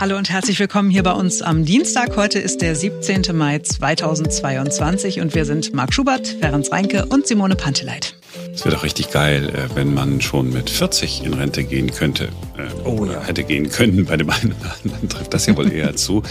Hallo und herzlich willkommen hier bei uns am Dienstag. Heute ist der 17. Mai 2022 und wir sind Marc Schubert, Ferenc Reinke und Simone Panteleit. Es wäre doch richtig geil, äh, wenn man schon mit 40 in Rente gehen könnte. Äh, oh, oder ja. hätte gehen können. Bei dem einen oder anderen trifft das ja wohl eher zu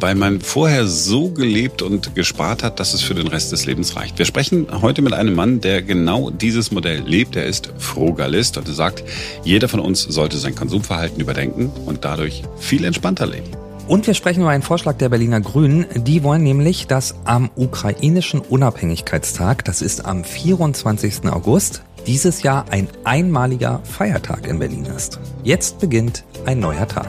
weil man vorher so gelebt und gespart hat, dass es für den Rest des Lebens reicht. Wir sprechen heute mit einem Mann, der genau dieses Modell lebt. Er ist Frugalist und er sagt, jeder von uns sollte sein Konsumverhalten überdenken und dadurch viel entspannter leben. Und wir sprechen über einen Vorschlag der Berliner Grünen. Die wollen nämlich, dass am ukrainischen Unabhängigkeitstag, das ist am 24. August, dieses Jahr ein einmaliger Feiertag in Berlin ist. Jetzt beginnt ein neuer Tag.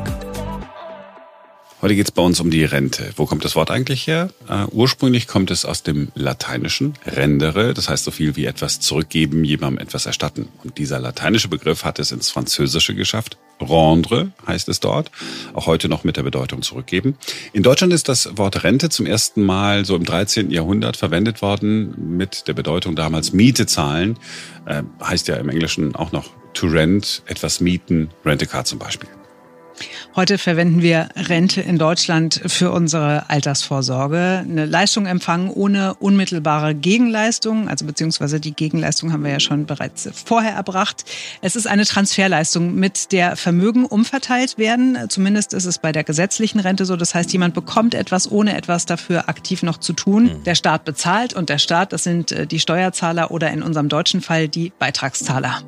Heute geht es bei uns um die Rente. Wo kommt das Wort eigentlich her? Uh, ursprünglich kommt es aus dem Lateinischen rendere, das heißt so viel wie etwas zurückgeben, jemandem etwas erstatten. Und dieser lateinische Begriff hat es ins Französische geschafft. Rendre heißt es dort, auch heute noch mit der Bedeutung zurückgeben. In Deutschland ist das Wort Rente zum ersten Mal so im 13. Jahrhundert verwendet worden mit der Bedeutung damals Miete zahlen. Äh, heißt ja im Englischen auch noch to rent, etwas mieten, rent a car zum Beispiel. Heute verwenden wir Rente in Deutschland für unsere Altersvorsorge. Eine Leistung empfangen ohne unmittelbare Gegenleistung, also beziehungsweise die Gegenleistung haben wir ja schon bereits vorher erbracht. Es ist eine Transferleistung, mit der Vermögen umverteilt werden. Zumindest ist es bei der gesetzlichen Rente so. Das heißt, jemand bekommt etwas, ohne etwas dafür aktiv noch zu tun. Mhm. Der Staat bezahlt und der Staat, das sind äh, die Steuerzahler oder in unserem deutschen Fall die Beitragszahler.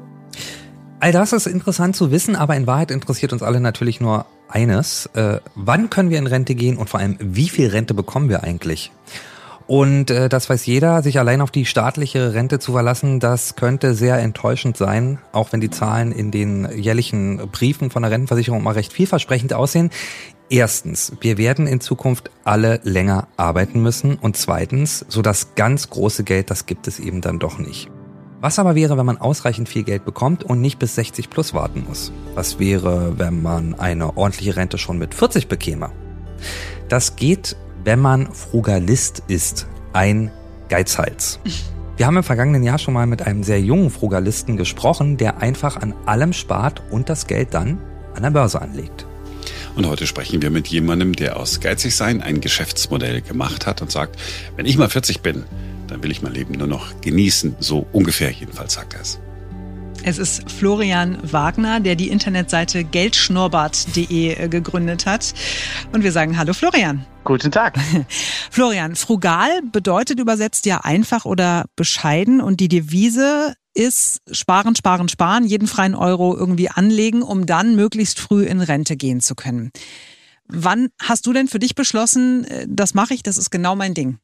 All das ist interessant zu wissen, aber in Wahrheit interessiert uns alle natürlich nur eines. Äh, wann können wir in Rente gehen und vor allem, wie viel Rente bekommen wir eigentlich? Und äh, das weiß jeder, sich allein auf die staatliche Rente zu verlassen, das könnte sehr enttäuschend sein, auch wenn die Zahlen in den jährlichen Briefen von der Rentenversicherung mal recht vielversprechend aussehen. Erstens, wir werden in Zukunft alle länger arbeiten müssen und zweitens, so das ganz große Geld, das gibt es eben dann doch nicht. Was aber wäre, wenn man ausreichend viel Geld bekommt und nicht bis 60 plus warten muss? Was wäre, wenn man eine ordentliche Rente schon mit 40 bekäme? Das geht, wenn man Frugalist ist, ein Geizhals. Wir haben im vergangenen Jahr schon mal mit einem sehr jungen Frugalisten gesprochen, der einfach an allem spart und das Geld dann an der Börse anlegt. Und heute sprechen wir mit jemandem, der aus Geizigsein ein Geschäftsmodell gemacht hat und sagt, wenn ich mal 40 bin, dann will ich mein Leben nur noch genießen. So ungefähr jedenfalls sagt er es. Es ist Florian Wagner, der die Internetseite geldschnurrbart.de äh, gegründet hat. Und wir sagen Hallo Florian. Guten Tag. Florian, frugal bedeutet übersetzt ja einfach oder bescheiden und die Devise ist sparen, sparen, sparen, jeden freien Euro irgendwie anlegen, um dann möglichst früh in Rente gehen zu können. Wann hast du denn für dich beschlossen, äh, das mache ich, das ist genau mein Ding?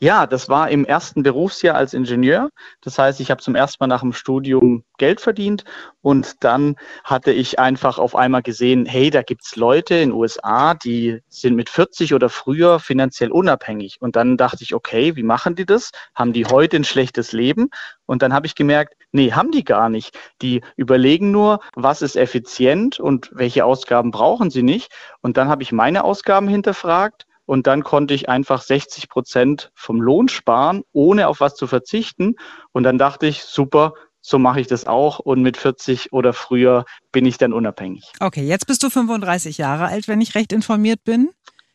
Ja, das war im ersten Berufsjahr als Ingenieur. Das heißt, ich habe zum ersten Mal nach dem Studium Geld verdient und dann hatte ich einfach auf einmal gesehen, hey, da gibt's Leute in den USA, die sind mit 40 oder früher finanziell unabhängig. Und dann dachte ich, okay, wie machen die das? Haben die heute ein schlechtes Leben? Und dann habe ich gemerkt, nee, haben die gar nicht. Die überlegen nur, was ist effizient und welche Ausgaben brauchen sie nicht. Und dann habe ich meine Ausgaben hinterfragt und dann konnte ich einfach 60 Prozent vom Lohn sparen, ohne auf was zu verzichten. Und dann dachte ich, super, so mache ich das auch und mit 40 oder früher bin ich dann unabhängig. Okay, jetzt bist du 35 Jahre alt, wenn ich recht informiert bin.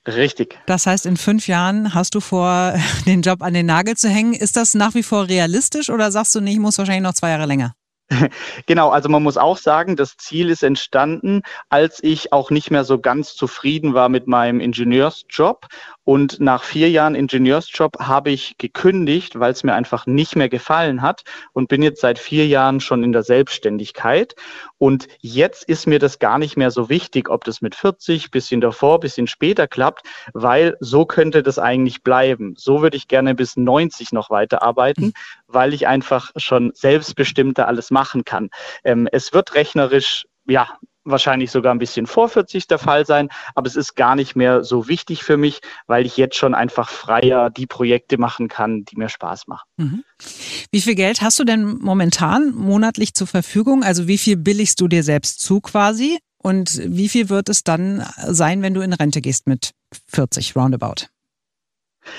Richtig. Das heißt, in fünf Jahren hast du vor, den Job an den Nagel zu hängen. Ist das nach wie vor realistisch oder sagst du, nee, ich muss wahrscheinlich noch zwei Jahre länger? Genau, also man muss auch sagen, das Ziel ist entstanden, als ich auch nicht mehr so ganz zufrieden war mit meinem Ingenieursjob und nach vier Jahren Ingenieursjob habe ich gekündigt, weil es mir einfach nicht mehr gefallen hat und bin jetzt seit vier Jahren schon in der Selbstständigkeit. Und jetzt ist mir das gar nicht mehr so wichtig, ob das mit 40, bisschen davor, bisschen später klappt, weil so könnte das eigentlich bleiben. So würde ich gerne bis 90 noch weiterarbeiten, weil ich einfach schon selbstbestimmter alles machen kann. Ähm, es wird rechnerisch ja, wahrscheinlich sogar ein bisschen vor 40 der Fall sein, aber es ist gar nicht mehr so wichtig für mich, weil ich jetzt schon einfach freier die Projekte machen kann, die mir Spaß machen. Mhm. Wie viel Geld hast du denn momentan monatlich zur Verfügung? Also wie viel billigst du dir selbst zu quasi? Und wie viel wird es dann sein, wenn du in Rente gehst mit 40 roundabout?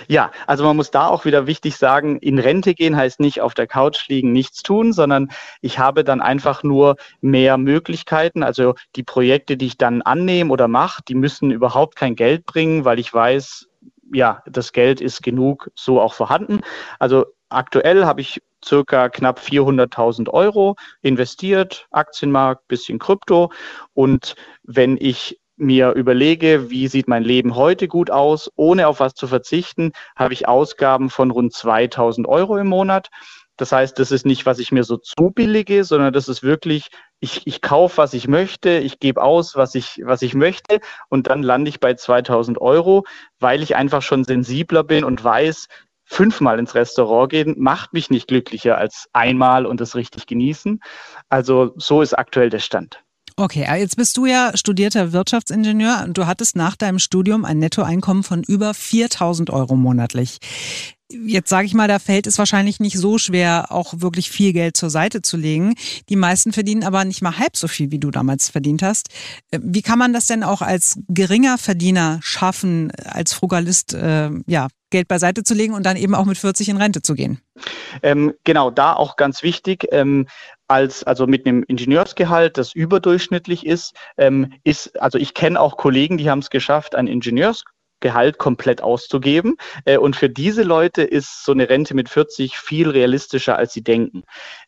Ja, also man muss da auch wieder wichtig sagen, in Rente gehen heißt nicht auf der Couch liegen, nichts tun, sondern ich habe dann einfach nur mehr Möglichkeiten. Also die Projekte, die ich dann annehme oder mache, die müssen überhaupt kein Geld bringen, weil ich weiß, ja, das Geld ist genug so auch vorhanden. Also aktuell habe ich circa knapp 400.000 Euro investiert, Aktienmarkt, bisschen Krypto. Und wenn ich mir überlege, wie sieht mein Leben heute gut aus, ohne auf was zu verzichten, habe ich Ausgaben von rund 2000 Euro im Monat. Das heißt, das ist nicht, was ich mir so zubillige, sondern das ist wirklich, ich, ich kaufe, was ich möchte, ich gebe aus, was ich, was ich möchte und dann lande ich bei 2000 Euro, weil ich einfach schon sensibler bin und weiß, fünfmal ins Restaurant gehen macht mich nicht glücklicher als einmal und das richtig genießen. Also so ist aktuell der Stand. Okay, äh, jetzt bist du ja studierter Wirtschaftsingenieur und du hattest nach deinem Studium ein Nettoeinkommen von über 4000 Euro monatlich. Jetzt sage ich mal, da fällt es wahrscheinlich nicht so schwer, auch wirklich viel Geld zur Seite zu legen. Die meisten verdienen aber nicht mal halb so viel, wie du damals verdient hast. Äh, wie kann man das denn auch als geringer Verdiener schaffen, als Frugalist äh, ja, Geld beiseite zu legen und dann eben auch mit 40 in Rente zu gehen? Ähm, genau, da auch ganz wichtig. Ähm, als also mit einem Ingenieursgehalt, das überdurchschnittlich ist, ähm, ist also ich kenne auch Kollegen, die haben es geschafft, ein Ingenieursgehalt komplett auszugeben. Äh, und für diese Leute ist so eine Rente mit 40 viel realistischer, als sie denken.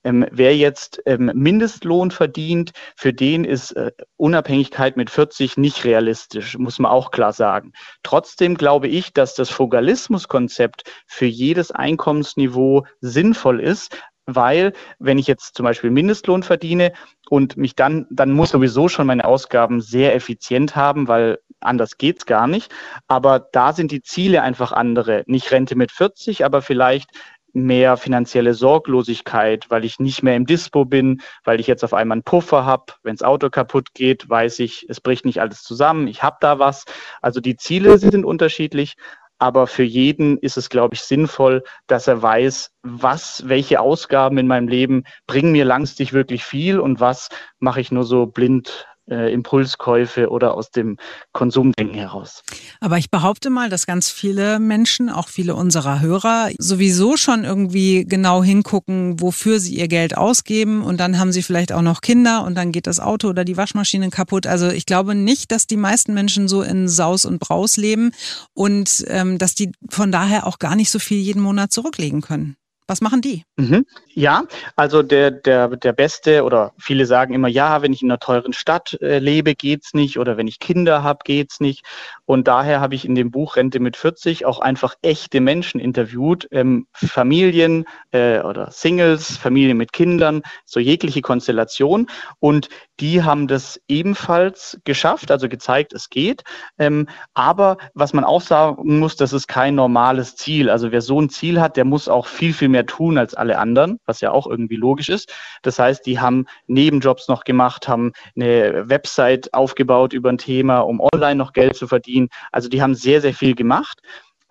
Ähm, wer jetzt ähm, Mindestlohn verdient, für den ist äh, Unabhängigkeit mit 40 nicht realistisch, muss man auch klar sagen. Trotzdem glaube ich, dass das Fugalismuskonzept für jedes Einkommensniveau sinnvoll ist, weil wenn ich jetzt zum Beispiel Mindestlohn verdiene und mich dann, dann muss sowieso schon meine Ausgaben sehr effizient haben, weil anders geht's gar nicht. Aber da sind die Ziele einfach andere. Nicht Rente mit 40, aber vielleicht mehr finanzielle Sorglosigkeit, weil ich nicht mehr im Dispo bin, weil ich jetzt auf einmal einen Puffer habe. Wenns Auto kaputt geht, weiß ich, es bricht nicht alles zusammen, ich habe da was. Also die Ziele sind unterschiedlich, aber für jeden ist es, glaube ich, sinnvoll, dass er weiß, was, welche Ausgaben in meinem Leben bringen mir langfristig wirklich viel und was mache ich nur so blind äh, Impulskäufe oder aus dem Konsumdenken heraus. Aber ich behaupte mal, dass ganz viele Menschen, auch viele unserer Hörer, sowieso schon irgendwie genau hingucken, wofür sie ihr Geld ausgeben und dann haben sie vielleicht auch noch Kinder und dann geht das Auto oder die Waschmaschine kaputt. Also ich glaube nicht, dass die meisten Menschen so in Saus und Braus leben und ähm, dass die von daher auch gar nicht so viel jeden Monat zurücklegen können. Was machen die? Mhm. Ja, also der, der, der beste oder viele sagen immer, ja, wenn ich in einer teuren Stadt äh, lebe, geht's nicht oder wenn ich Kinder habe, geht's nicht. Und daher habe ich in dem Buch Rente mit 40 auch einfach echte Menschen interviewt, ähm, Familien äh, oder Singles, Familien mit Kindern, so jegliche Konstellation. Und die haben das ebenfalls geschafft, also gezeigt, es geht. Ähm, aber was man auch sagen muss, das ist kein normales Ziel. Also wer so ein Ziel hat, der muss auch viel, viel mehr tun als alle anderen, was ja auch irgendwie logisch ist. Das heißt, die haben Nebenjobs noch gemacht, haben eine Website aufgebaut über ein Thema, um online noch Geld zu verdienen. Also die haben sehr, sehr viel gemacht.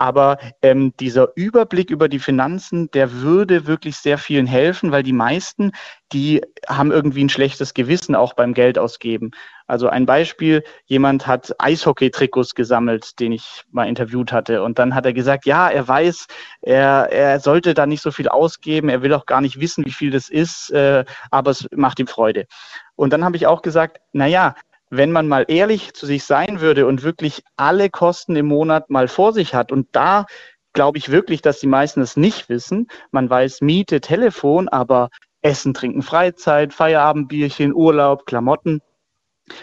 Aber ähm, dieser Überblick über die Finanzen, der würde wirklich sehr vielen helfen, weil die meisten, die haben irgendwie ein schlechtes Gewissen auch beim Geld ausgeben. Also ein Beispiel, jemand hat Eishockey-Trikots gesammelt, den ich mal interviewt hatte. Und dann hat er gesagt, ja, er weiß, er, er sollte da nicht so viel ausgeben, er will auch gar nicht wissen, wie viel das ist, äh, aber es macht ihm Freude. Und dann habe ich auch gesagt, na ja, wenn man mal ehrlich zu sich sein würde und wirklich alle Kosten im Monat mal vor sich hat und da glaube ich wirklich, dass die meisten es nicht wissen. Man weiß Miete, Telefon, aber Essen, Trinken, Freizeit, Feierabendbierchen, Urlaub, Klamotten.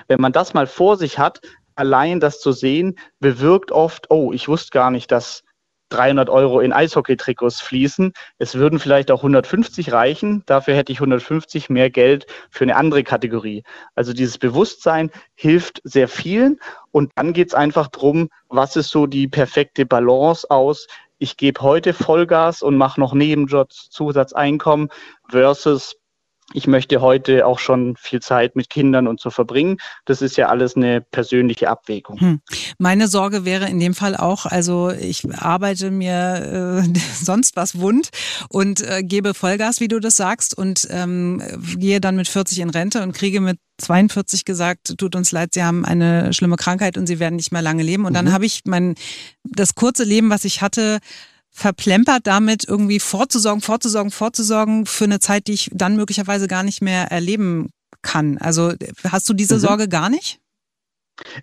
Wenn man das mal vor sich hat, allein das zu sehen, bewirkt oft, oh, ich wusste gar nicht, dass 300 Euro in Eishockey-Trikots fließen. Es würden vielleicht auch 150 reichen. Dafür hätte ich 150 mehr Geld für eine andere Kategorie. Also dieses Bewusstsein hilft sehr vielen. Und dann geht es einfach drum, was ist so die perfekte Balance aus? Ich gebe heute Vollgas und mache noch Nebenjobs, Zusatzeinkommen versus ich möchte heute auch schon viel Zeit mit Kindern und so verbringen. Das ist ja alles eine persönliche Abwägung. Hm. Meine Sorge wäre in dem Fall auch, also ich arbeite mir äh, sonst was wund und äh, gebe Vollgas, wie du das sagst, und ähm, gehe dann mit 40 in Rente und kriege mit 42 gesagt, tut uns leid, Sie haben eine schlimme Krankheit und Sie werden nicht mehr lange leben. Und dann mhm. habe ich mein das kurze Leben, was ich hatte, verplempert damit irgendwie vorzusorgen, vorzusorgen, vorzusorgen für eine Zeit, die ich dann möglicherweise gar nicht mehr erleben kann. Also hast du diese mhm. Sorge gar nicht?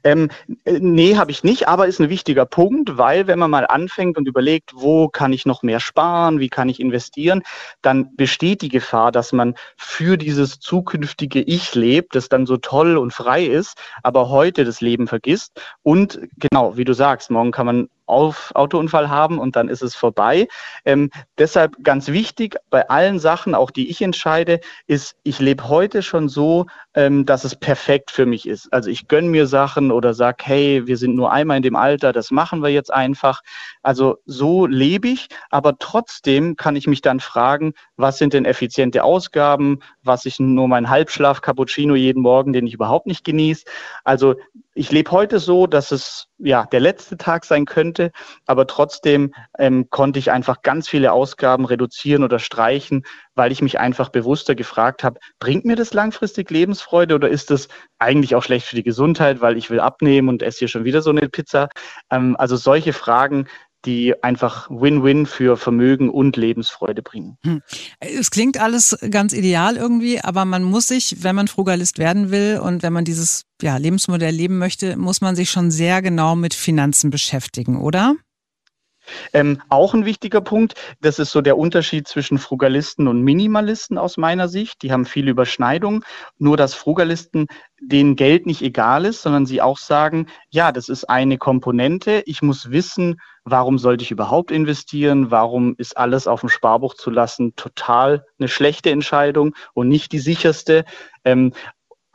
Ähm, äh, nee, habe ich nicht, aber ist ein wichtiger Punkt, weil wenn man mal anfängt und überlegt, wo kann ich noch mehr sparen, wie kann ich investieren, dann besteht die Gefahr, dass man für dieses zukünftige Ich lebt, das dann so toll und frei ist, aber heute das Leben vergisst. Und genau, wie du sagst, morgen kann man auf Autounfall haben und dann ist es vorbei. Ähm, deshalb ganz wichtig bei allen Sachen, auch die ich entscheide, ist, ich lebe heute schon so, ähm, dass es perfekt für mich ist. Also ich gönne mir Sachen oder sag, hey, wir sind nur einmal in dem Alter, das machen wir jetzt einfach. Also so lebe ich, aber trotzdem kann ich mich dann fragen, was sind denn effiziente Ausgaben, was ich nur mein Halbschlaf Cappuccino jeden Morgen, den ich überhaupt nicht genieße. Also ich lebe heute so, dass es ja der letzte Tag sein könnte, aber trotzdem ähm, konnte ich einfach ganz viele Ausgaben reduzieren oder streichen, weil ich mich einfach bewusster gefragt habe, bringt mir das langfristig Lebensfreude oder ist das eigentlich auch schlecht für die Gesundheit, weil ich will abnehmen und esse hier schon wieder so eine Pizza? Ähm, also solche Fragen die einfach Win-Win für Vermögen und Lebensfreude bringen. Hm. Es klingt alles ganz ideal irgendwie, aber man muss sich, wenn man Frugalist werden will und wenn man dieses ja, Lebensmodell leben möchte, muss man sich schon sehr genau mit Finanzen beschäftigen, oder? Ähm, auch ein wichtiger Punkt, das ist so der Unterschied zwischen Frugalisten und Minimalisten aus meiner Sicht. Die haben viele Überschneidungen. Nur dass Frugalisten denen Geld nicht egal ist, sondern sie auch sagen, ja, das ist eine Komponente. Ich muss wissen, warum sollte ich überhaupt investieren? Warum ist alles auf dem Sparbuch zu lassen total eine schlechte Entscheidung und nicht die sicherste? Ähm,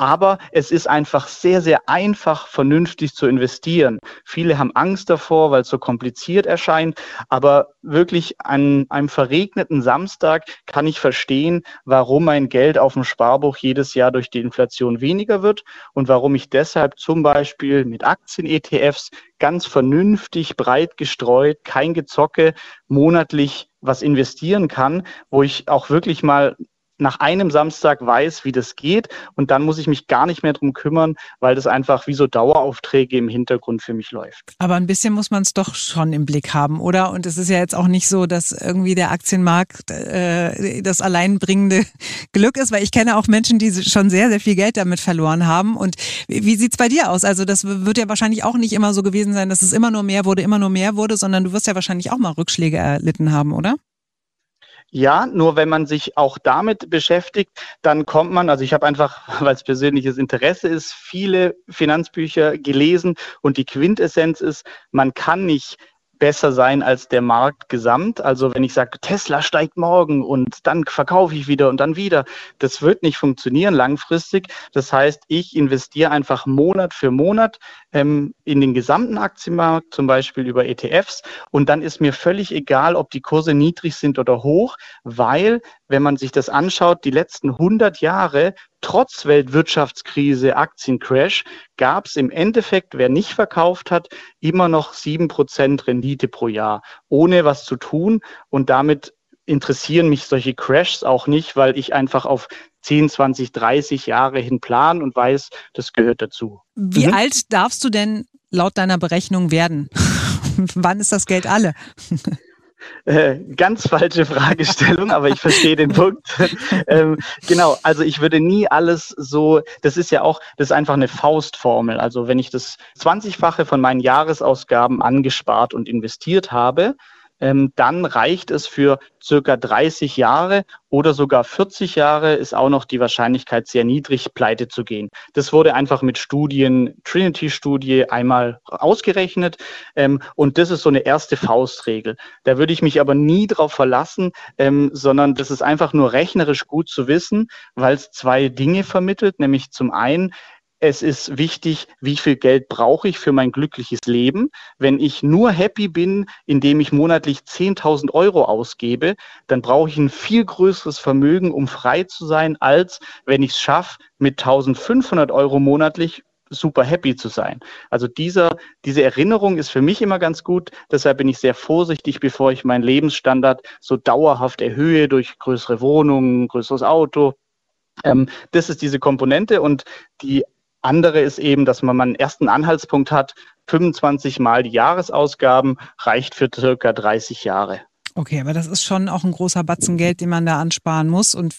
aber es ist einfach sehr, sehr einfach, vernünftig zu investieren. Viele haben Angst davor, weil es so kompliziert erscheint. Aber wirklich an einem verregneten Samstag kann ich verstehen, warum mein Geld auf dem Sparbuch jedes Jahr durch die Inflation weniger wird und warum ich deshalb zum Beispiel mit Aktien-ETFs ganz vernünftig, breit gestreut, kein Gezocke, monatlich was investieren kann, wo ich auch wirklich mal nach einem Samstag weiß, wie das geht und dann muss ich mich gar nicht mehr drum kümmern, weil das einfach wie so Daueraufträge im Hintergrund für mich läuft. Aber ein bisschen muss man es doch schon im Blick haben, oder? Und es ist ja jetzt auch nicht so, dass irgendwie der Aktienmarkt äh, das alleinbringende Glück ist, weil ich kenne auch Menschen, die schon sehr, sehr viel Geld damit verloren haben. Und wie sieht's bei dir aus? Also das wird ja wahrscheinlich auch nicht immer so gewesen sein, dass es immer nur mehr wurde, immer nur mehr wurde, sondern du wirst ja wahrscheinlich auch mal Rückschläge erlitten haben, oder? Ja, nur wenn man sich auch damit beschäftigt, dann kommt man, also ich habe einfach, weil es persönliches Interesse ist, viele Finanzbücher gelesen und die Quintessenz ist, man kann nicht besser sein als der Markt gesamt. Also wenn ich sage, Tesla steigt morgen und dann verkaufe ich wieder und dann wieder, das wird nicht funktionieren langfristig. Das heißt, ich investiere einfach Monat für Monat ähm, in den gesamten Aktienmarkt, zum Beispiel über ETFs. Und dann ist mir völlig egal, ob die Kurse niedrig sind oder hoch, weil wenn man sich das anschaut, die letzten 100 Jahre trotz Weltwirtschaftskrise, Aktiencrash, gab es im Endeffekt, wer nicht verkauft hat, immer noch sieben Prozent Rendite pro Jahr, ohne was zu tun. Und damit interessieren mich solche Crashs auch nicht, weil ich einfach auf 10, 20, 30 Jahre hin plan und weiß, das gehört dazu. Wie mhm. alt darfst du denn laut deiner Berechnung werden? Wann ist das Geld alle? Äh, ganz falsche Fragestellung, aber ich verstehe den Punkt. ähm, genau, also ich würde nie alles so, das ist ja auch, das ist einfach eine Faustformel. Also wenn ich das 20-fache von meinen Jahresausgaben angespart und investiert habe, ähm, dann reicht es für circa 30 Jahre oder sogar 40 Jahre ist auch noch die Wahrscheinlichkeit sehr niedrig, pleite zu gehen. Das wurde einfach mit Studien, Trinity-Studie einmal ausgerechnet ähm, und das ist so eine erste Faustregel. Da würde ich mich aber nie drauf verlassen, ähm, sondern das ist einfach nur rechnerisch gut zu wissen, weil es zwei Dinge vermittelt, nämlich zum einen, es ist wichtig, wie viel Geld brauche ich für mein glückliches Leben. Wenn ich nur happy bin, indem ich monatlich 10.000 Euro ausgebe, dann brauche ich ein viel größeres Vermögen, um frei zu sein, als wenn ich es schaffe, mit 1.500 Euro monatlich super happy zu sein. Also dieser, diese Erinnerung ist für mich immer ganz gut. Deshalb bin ich sehr vorsichtig, bevor ich meinen Lebensstandard so dauerhaft erhöhe durch größere Wohnungen, größeres Auto. Ähm, das ist diese Komponente und die andere ist eben, dass man einen ersten Anhaltspunkt hat. 25 Mal die Jahresausgaben reicht für circa 30 Jahre. Okay, aber das ist schon auch ein großer Batzen Geld, den man da ansparen muss. Und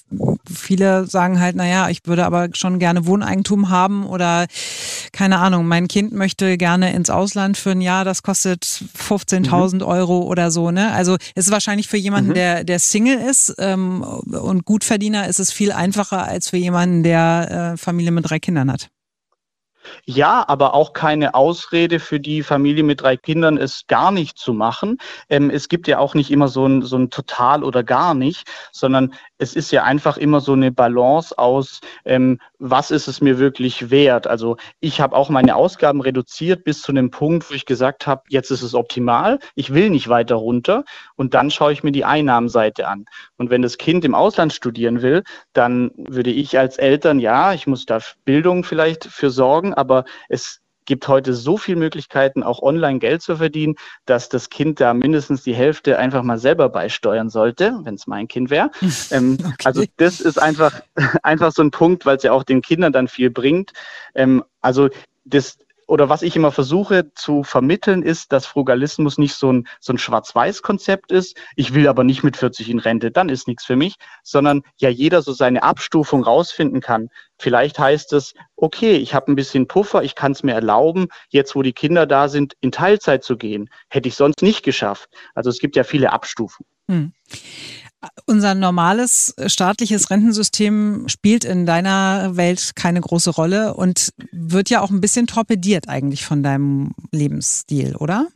viele sagen halt, naja, ich würde aber schon gerne Wohneigentum haben oder keine Ahnung, mein Kind möchte gerne ins Ausland für ein Jahr, das kostet 15.000 mhm. Euro oder so. Ne? Also es ist wahrscheinlich für jemanden, mhm. der, der Single ist ähm, und Gutverdiener, ist es viel einfacher als für jemanden, der äh, Familie mit drei Kindern hat. Ja, aber auch keine Ausrede für die Familie mit drei Kindern, es gar nicht zu machen. Ähm, es gibt ja auch nicht immer so ein, so ein Total oder gar nicht, sondern es ist ja einfach immer so eine Balance aus, ähm, was ist es mir wirklich wert. Also ich habe auch meine Ausgaben reduziert bis zu einem Punkt, wo ich gesagt habe, jetzt ist es optimal, ich will nicht weiter runter und dann schaue ich mir die Einnahmenseite an. Und wenn das Kind im Ausland studieren will, dann würde ich als Eltern, ja, ich muss da Bildung vielleicht für sorgen, aber es gibt heute so viele Möglichkeiten, auch online Geld zu verdienen, dass das Kind da mindestens die Hälfte einfach mal selber beisteuern sollte, wenn es mein Kind wäre. Ähm, okay. Also das ist einfach, einfach so ein Punkt, weil es ja auch den Kindern dann viel bringt. Ähm, also das, oder was ich immer versuche zu vermitteln, ist, dass Frugalismus nicht so ein, so ein Schwarz-Weiß-Konzept ist. Ich will aber nicht mit 40 in Rente, dann ist nichts für mich, sondern ja jeder so seine Abstufung rausfinden kann. Vielleicht heißt es, okay, ich habe ein bisschen Puffer, ich kann es mir erlauben, jetzt wo die Kinder da sind, in Teilzeit zu gehen. Hätte ich sonst nicht geschafft. Also es gibt ja viele Abstufungen. Hm. Unser normales staatliches Rentensystem spielt in deiner Welt keine große Rolle und wird ja auch ein bisschen torpediert eigentlich von deinem Lebensstil, oder?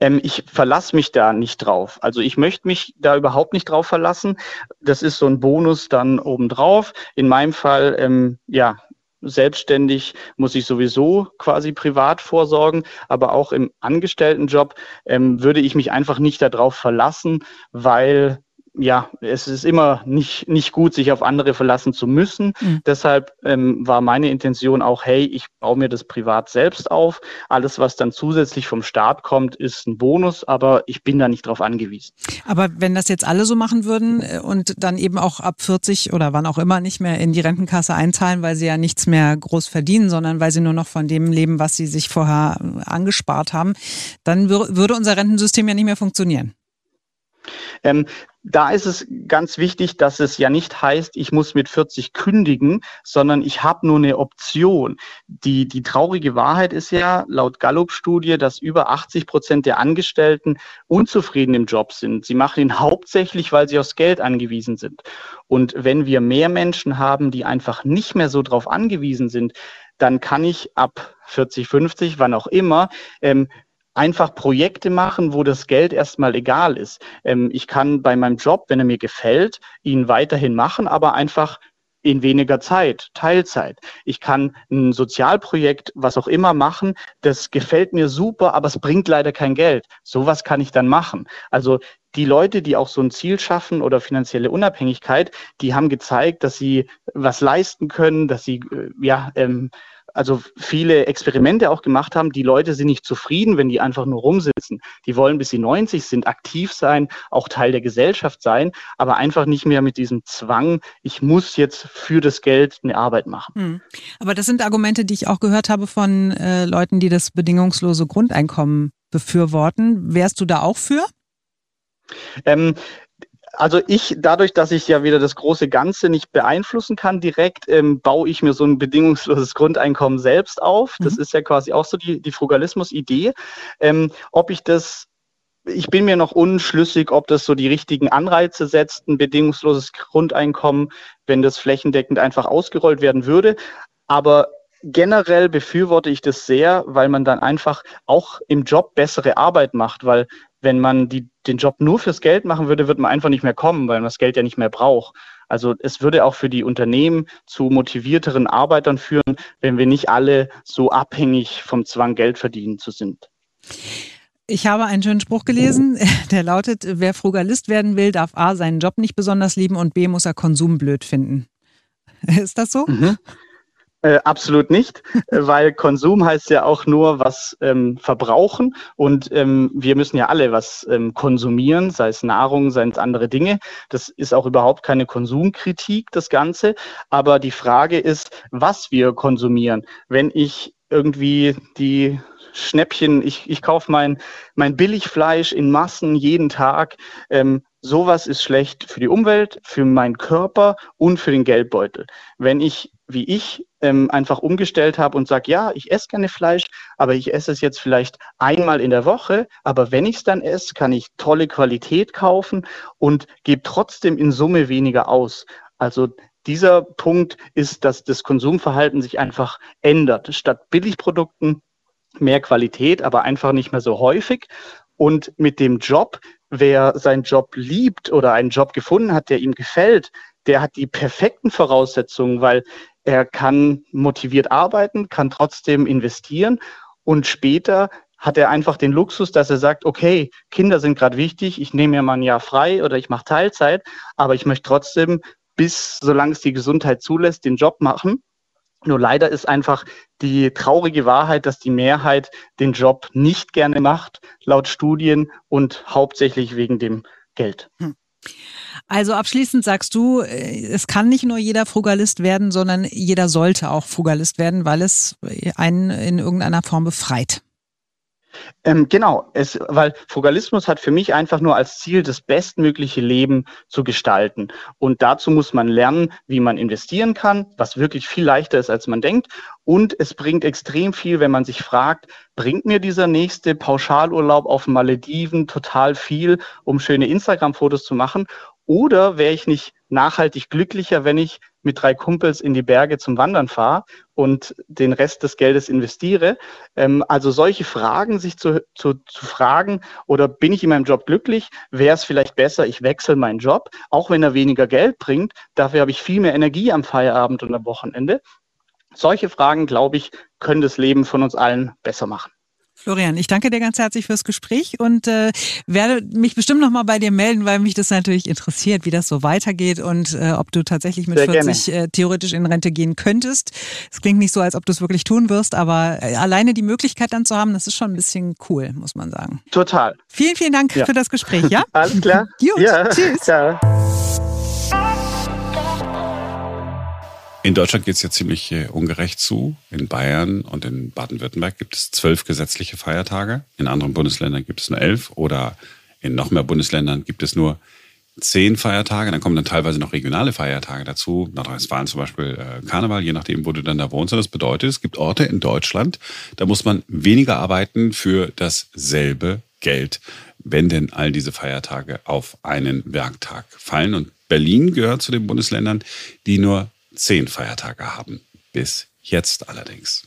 Ähm, ich verlasse mich da nicht drauf. Also ich möchte mich da überhaupt nicht drauf verlassen. Das ist so ein Bonus dann obendrauf. In meinem Fall, ähm, ja, selbstständig muss ich sowieso quasi privat vorsorgen, aber auch im Angestelltenjob ähm, würde ich mich einfach nicht darauf verlassen, weil ja, es ist immer nicht, nicht gut, sich auf andere verlassen zu müssen. Mhm. Deshalb ähm, war meine Intention auch, hey, ich baue mir das privat selbst auf. Alles, was dann zusätzlich vom Staat kommt, ist ein Bonus, aber ich bin da nicht drauf angewiesen. Aber wenn das jetzt alle so machen würden äh, und dann eben auch ab 40 oder wann auch immer nicht mehr in die Rentenkasse einzahlen, weil sie ja nichts mehr groß verdienen, sondern weil sie nur noch von dem leben, was sie sich vorher äh, angespart haben, dann würde unser Rentensystem ja nicht mehr funktionieren. Ähm, da ist es ganz wichtig, dass es ja nicht heißt, ich muss mit 40 kündigen, sondern ich habe nur eine Option. Die, die traurige Wahrheit ist ja laut Gallup-Studie, dass über 80 Prozent der Angestellten unzufrieden im Job sind. Sie machen ihn hauptsächlich, weil sie aufs Geld angewiesen sind. Und wenn wir mehr Menschen haben, die einfach nicht mehr so drauf angewiesen sind, dann kann ich ab 40, 50, wann auch immer, ähm, einfach Projekte machen, wo das Geld erstmal egal ist. Ähm, ich kann bei meinem Job, wenn er mir gefällt, ihn weiterhin machen, aber einfach in weniger Zeit, Teilzeit. Ich kann ein Sozialprojekt, was auch immer machen, das gefällt mir super, aber es bringt leider kein Geld. Sowas kann ich dann machen. Also die Leute, die auch so ein Ziel schaffen oder finanzielle Unabhängigkeit, die haben gezeigt, dass sie was leisten können, dass sie äh, ja ähm, also viele Experimente auch gemacht haben. Die Leute sind nicht zufrieden, wenn die einfach nur rumsitzen. Die wollen, bis sie 90 sind, aktiv sein, auch Teil der Gesellschaft sein, aber einfach nicht mehr mit diesem Zwang, ich muss jetzt für das Geld eine Arbeit machen. Hm. Aber das sind Argumente, die ich auch gehört habe von äh, Leuten, die das bedingungslose Grundeinkommen befürworten. Wärst du da auch für? Ähm, also ich, dadurch, dass ich ja wieder das große Ganze nicht beeinflussen kann direkt, ähm, baue ich mir so ein bedingungsloses Grundeinkommen selbst auf. Das mhm. ist ja quasi auch so die, die Frugalismus-Idee. Ähm, ob ich das ich bin mir noch unschlüssig, ob das so die richtigen Anreize setzt, ein bedingungsloses Grundeinkommen, wenn das flächendeckend einfach ausgerollt werden würde. Aber generell befürworte ich das sehr, weil man dann einfach auch im Job bessere Arbeit macht, weil wenn man die, den Job nur fürs Geld machen würde, wird man einfach nicht mehr kommen, weil man das Geld ja nicht mehr braucht. Also es würde auch für die Unternehmen zu motivierteren Arbeitern führen, wenn wir nicht alle so abhängig vom Zwang Geld verdienen zu sind. Ich habe einen schönen Spruch gelesen, der lautet, wer Frugalist werden will, darf A seinen Job nicht besonders lieben und B muss er Konsum blöd finden. Ist das so? Mhm. Äh, absolut nicht, weil Konsum heißt ja auch nur was ähm, verbrauchen und ähm, wir müssen ja alle was ähm, konsumieren, sei es Nahrung, sei es andere Dinge. Das ist auch überhaupt keine Konsumkritik, das Ganze. Aber die Frage ist, was wir konsumieren. Wenn ich irgendwie die Schnäppchen, ich, ich kaufe mein, mein Billigfleisch in Massen jeden Tag, ähm, sowas ist schlecht für die Umwelt, für meinen Körper und für den Geldbeutel. Wenn ich, wie ich, ähm, einfach umgestellt habe und sage, ja, ich esse gerne Fleisch, aber ich esse es jetzt vielleicht einmal in der Woche, aber wenn ich es dann esse, kann ich tolle Qualität kaufen und gebe trotzdem in Summe weniger aus. Also dieser Punkt ist, dass das Konsumverhalten sich einfach ändert. Statt Billigprodukten mehr Qualität, aber einfach nicht mehr so häufig. Und mit dem Job, wer seinen Job liebt oder einen Job gefunden hat, der ihm gefällt, der hat die perfekten Voraussetzungen, weil er kann motiviert arbeiten, kann trotzdem investieren und später hat er einfach den Luxus, dass er sagt, okay, Kinder sind gerade wichtig, ich nehme mir mal ein Jahr frei oder ich mache Teilzeit, aber ich möchte trotzdem bis, solange es die Gesundheit zulässt, den Job machen. Nur leider ist einfach die traurige Wahrheit, dass die Mehrheit den Job nicht gerne macht, laut Studien und hauptsächlich wegen dem Geld. Hm. Also abschließend sagst du, äh, es kann nicht nur jeder Frugalist werden, sondern jeder sollte auch Frugalist werden, weil es einen in irgendeiner Form befreit. Ähm, genau, es, weil Frugalismus hat für mich einfach nur als Ziel, das bestmögliche Leben zu gestalten. Und dazu muss man lernen, wie man investieren kann, was wirklich viel leichter ist, als man denkt. Und es bringt extrem viel, wenn man sich fragt, bringt mir dieser nächste Pauschalurlaub auf Malediven total viel, um schöne Instagram-Fotos zu machen? Oder wäre ich nicht nachhaltig glücklicher, wenn ich mit drei Kumpels in die Berge zum Wandern fahre und den Rest des Geldes investiere? Ähm, also solche Fragen sich zu, zu, zu fragen, oder bin ich in meinem Job glücklich? Wäre es vielleicht besser, ich wechsle meinen Job, auch wenn er weniger Geld bringt. Dafür habe ich viel mehr Energie am Feierabend und am Wochenende. Solche Fragen, glaube ich, können das Leben von uns allen besser machen. Florian, ich danke dir ganz herzlich fürs Gespräch und äh, werde mich bestimmt noch mal bei dir melden, weil mich das natürlich interessiert, wie das so weitergeht und äh, ob du tatsächlich mit Sehr 40 äh, theoretisch in Rente gehen könntest. Es klingt nicht so, als ob du es wirklich tun wirst, aber äh, alleine die Möglichkeit dann zu haben, das ist schon ein bisschen cool, muss man sagen. Total. Vielen, vielen Dank ja. für das Gespräch, ja? Alles klar. Gut, ja. tschüss. Ja. In Deutschland geht es ja ziemlich äh, ungerecht zu. In Bayern und in Baden-Württemberg gibt es zwölf gesetzliche Feiertage. In anderen Bundesländern gibt es nur elf oder in noch mehr Bundesländern gibt es nur zehn Feiertage. Dann kommen dann teilweise noch regionale Feiertage dazu. Nordrhein-Westfalen zum Beispiel äh, Karneval, je nachdem, wo du dann da wohnst. Und das bedeutet, es gibt Orte in Deutschland, da muss man weniger arbeiten für dasselbe Geld, wenn denn all diese Feiertage auf einen Werktag fallen. Und Berlin gehört zu den Bundesländern, die nur zehn Feiertage haben. Bis jetzt allerdings.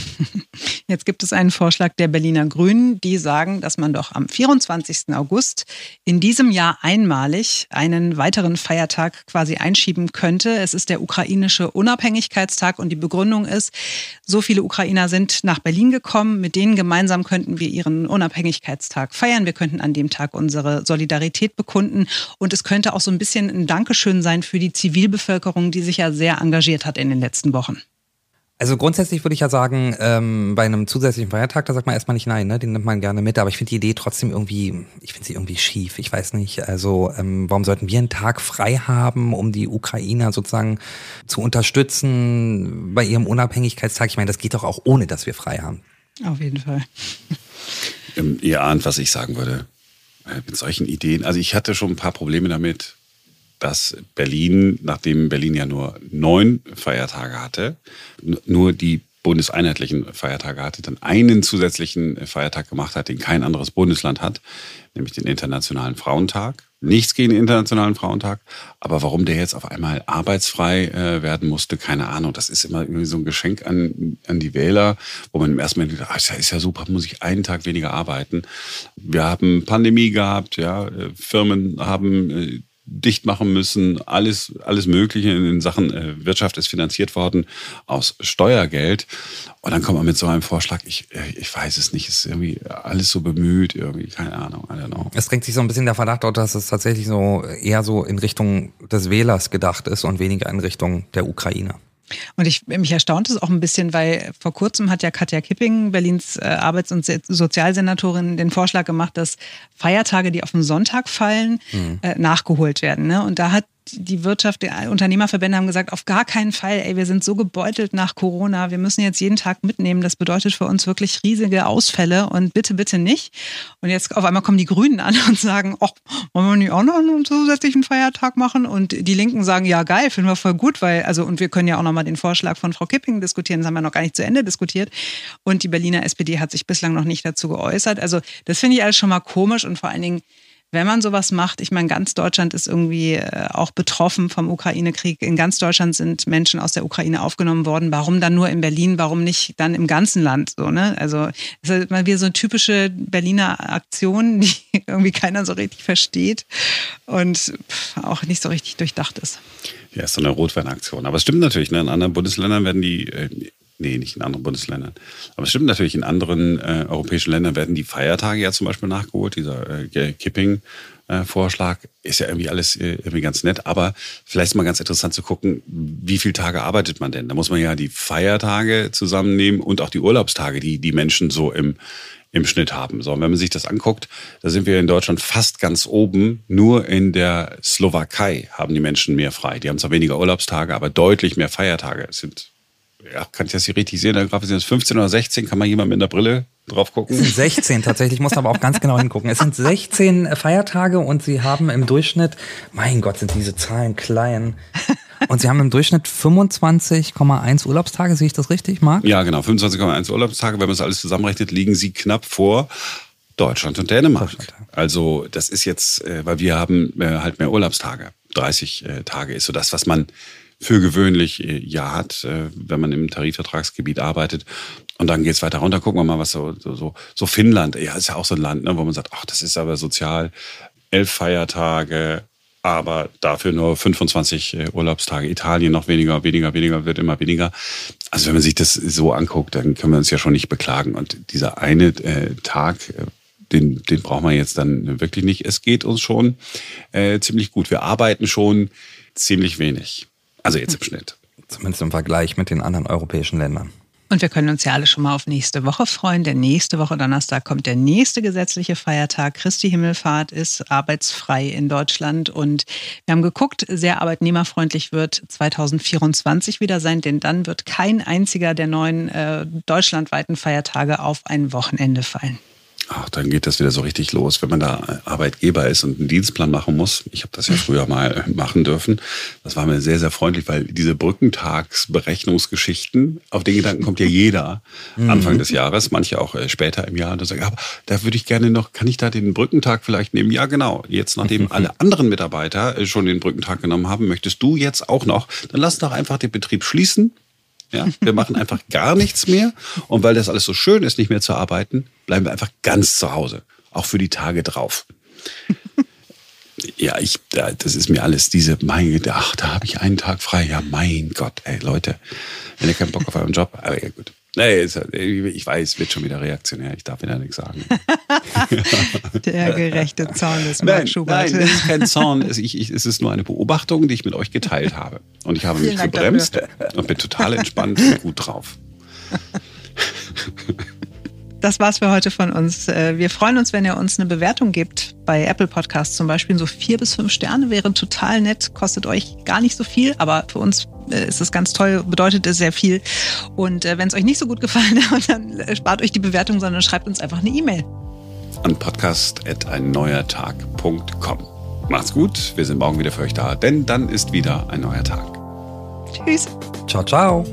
Jetzt gibt es einen Vorschlag der Berliner Grünen, die sagen, dass man doch am 24. August in diesem Jahr einmalig einen weiteren Feiertag quasi einschieben könnte. Es ist der ukrainische Unabhängigkeitstag und die Begründung ist, so viele Ukrainer sind nach Berlin gekommen, mit denen gemeinsam könnten wir ihren Unabhängigkeitstag feiern. Wir könnten an dem Tag unsere Solidarität bekunden und es könnte auch so ein bisschen ein Dankeschön sein für die Zivilbevölkerung, die sich ja sehr engagiert hat in den letzten Wochen. Also grundsätzlich würde ich ja sagen, ähm, bei einem zusätzlichen Feiertag, da sagt man erstmal nicht nein, ne? den nimmt man gerne mit, aber ich finde die Idee trotzdem irgendwie, ich finde sie irgendwie schief, ich weiß nicht, also ähm, warum sollten wir einen Tag frei haben, um die Ukrainer sozusagen zu unterstützen bei ihrem Unabhängigkeitstag? Ich meine, das geht doch auch ohne, dass wir frei haben. Auf jeden Fall. Ähm, ihr ahnt, was ich sagen würde äh, mit solchen Ideen. Also ich hatte schon ein paar Probleme damit, dass Berlin, nachdem Berlin ja nur neun Feiertage hatte, nur die bundeseinheitlichen Feiertage hatte, dann einen zusätzlichen Feiertag gemacht hat, den kein anderes Bundesland hat, nämlich den Internationalen Frauentag. Nichts gegen den Internationalen Frauentag, aber warum der jetzt auf einmal arbeitsfrei äh, werden musste, keine Ahnung. Das ist immer irgendwie so ein Geschenk an, an die Wähler, wo man im ersten Moment denkt, das ist ja super, muss ich einen Tag weniger arbeiten. Wir haben Pandemie gehabt, ja, Firmen haben äh, dicht machen müssen. Alles, alles Mögliche in Sachen äh, Wirtschaft ist finanziert worden aus Steuergeld. Und dann kommt man mit so einem Vorschlag, ich, äh, ich weiß es nicht, ist irgendwie alles so bemüht, irgendwie, keine Ahnung, I don't know. Es drängt sich so ein bisschen der Verdacht auf, dass es tatsächlich so eher so in Richtung des Wählers gedacht ist und weniger in Richtung der Ukraine. Und ich, mich erstaunt es auch ein bisschen, weil vor kurzem hat ja Katja Kipping, Berlins äh, Arbeits- und Sozialsenatorin, den Vorschlag gemacht, dass Feiertage, die auf den Sonntag fallen, mhm. äh, nachgeholt werden. Ne? Und da hat die Wirtschaft, die Unternehmerverbände haben gesagt, auf gar keinen Fall, ey, wir sind so gebeutelt nach Corona, wir müssen jetzt jeden Tag mitnehmen. Das bedeutet für uns wirklich riesige Ausfälle und bitte, bitte nicht. Und jetzt auf einmal kommen die Grünen an und sagen, ach, wollen wir nicht auch noch einen zusätzlichen Feiertag machen? Und die Linken sagen, ja, geil, finden wir voll gut, weil, also, und wir können ja auch nochmal den Vorschlag von Frau Kipping diskutieren, das haben wir noch gar nicht zu Ende diskutiert. Und die Berliner SPD hat sich bislang noch nicht dazu geäußert. Also, das finde ich alles schon mal komisch und vor allen Dingen, wenn man sowas macht, ich meine, ganz Deutschland ist irgendwie äh, auch betroffen vom Ukraine-Krieg. In ganz Deutschland sind Menschen aus der Ukraine aufgenommen worden. Warum dann nur in Berlin? Warum nicht dann im ganzen Land? So, ne? Also es ist mal wieder so eine typische Berliner Aktion, die irgendwie keiner so richtig versteht und auch nicht so richtig durchdacht ist. Ja, ist so eine Rotweinaktion. Aber es stimmt natürlich, ne? in anderen Bundesländern werden die äh, Nee, nicht in anderen Bundesländern. Aber es stimmt natürlich, in anderen äh, europäischen Ländern werden die Feiertage ja zum Beispiel nachgeholt. Dieser äh, Kipping-Vorschlag äh, ist ja irgendwie alles äh, irgendwie ganz nett. Aber vielleicht ist mal ganz interessant zu gucken, wie viele Tage arbeitet man denn? Da muss man ja die Feiertage zusammennehmen und auch die Urlaubstage, die die Menschen so im, im Schnitt haben. So, und wenn man sich das anguckt, da sind wir in Deutschland fast ganz oben. Nur in der Slowakei haben die Menschen mehr frei. Die haben zwar weniger Urlaubstage, aber deutlich mehr Feiertage. Es sind ja, kann ich das hier richtig sehen? Der Grafik sind es 15 oder 16? Kann man jemand mit einer Brille drauf gucken? Es sind 16 tatsächlich, ich muss aber auch ganz genau hingucken. Es sind 16 Feiertage und sie haben im Durchschnitt, mein Gott, sind diese Zahlen klein. Und sie haben im Durchschnitt 25,1 Urlaubstage, sehe ich das richtig, Marc? Ja, genau, 25,1 Urlaubstage. Wenn man das alles zusammenrechnet, liegen sie knapp vor Deutschland und Dänemark. Deutschland. Also das ist jetzt, äh, weil wir haben äh, halt mehr Urlaubstage. 30 äh, Tage ist so das, was man für gewöhnlich äh, ja hat, äh, wenn man im Tarifvertragsgebiet arbeitet. Und dann geht's weiter runter. Gucken wir mal, was so, so, so Finnland, ja, ist ja auch so ein Land, ne, wo man sagt, ach, das ist aber sozial. Elf Feiertage, aber dafür nur 25 äh, Urlaubstage. Italien noch weniger, weniger, weniger, wird immer weniger. Also wenn man sich das so anguckt, dann können wir uns ja schon nicht beklagen. Und dieser eine äh, Tag, den, den braucht man jetzt dann wirklich nicht. Es geht uns schon äh, ziemlich gut. Wir arbeiten schon ziemlich wenig. Also jetzt im Schnitt. Zumindest im Vergleich mit den anderen europäischen Ländern. Und wir können uns ja alle schon mal auf nächste Woche freuen, denn nächste Woche Donnerstag kommt der nächste gesetzliche Feiertag. Christi Himmelfahrt ist arbeitsfrei in Deutschland und wir haben geguckt, sehr arbeitnehmerfreundlich wird 2024 wieder sein, denn dann wird kein einziger der neuen äh, deutschlandweiten Feiertage auf ein Wochenende fallen. Ach, dann geht das wieder so richtig los, wenn man da Arbeitgeber ist und einen Dienstplan machen muss. Ich habe das ja früher mal machen dürfen. Das war mir sehr, sehr freundlich, weil diese Brückentagsberechnungsgeschichten, auf den Gedanken kommt ja jeder mhm. Anfang des Jahres, manche auch äh, später im Jahr. Und da sagen, aber da würde ich gerne noch, kann ich da den Brückentag vielleicht nehmen? Ja, genau. Jetzt, nachdem alle anderen Mitarbeiter äh, schon den Brückentag genommen haben, möchtest du jetzt auch noch, dann lass doch einfach den Betrieb schließen ja, wir machen einfach gar nichts mehr. Und weil das alles so schön ist, nicht mehr zu arbeiten, bleiben wir einfach ganz zu Hause. Auch für die Tage drauf. Ja, ich, das ist mir alles diese, mein, ach, da habe ich einen Tag frei. Ja, mein Gott, ey, Leute, wenn ihr keinen Bock auf euren Job, aber ja, gut. Nee, ich weiß, wird schon wieder reaktionär. Ich darf wieder nichts sagen. Der gerechte Zorn des Mark Schubert. Nein, es ist kein Zorn. Es, ist nur eine Beobachtung, die ich mit euch geteilt habe. Und ich habe Vielen mich Dank gebremst dafür. und bin total entspannt und gut drauf. Das war's für heute von uns. Äh, wir freuen uns, wenn ihr uns eine Bewertung gebt. Bei Apple Podcasts zum Beispiel. So vier bis fünf Sterne wäre total nett. Kostet euch gar nicht so viel, aber für uns äh, ist es ganz toll, bedeutet es sehr viel. Und äh, wenn es euch nicht so gut gefallen hat, dann spart euch die Bewertung, sondern schreibt uns einfach eine E-Mail. An podcast.einneuertag.com. Macht's gut, wir sind morgen wieder für euch da, denn dann ist wieder ein neuer Tag. Tschüss. Ciao, ciao.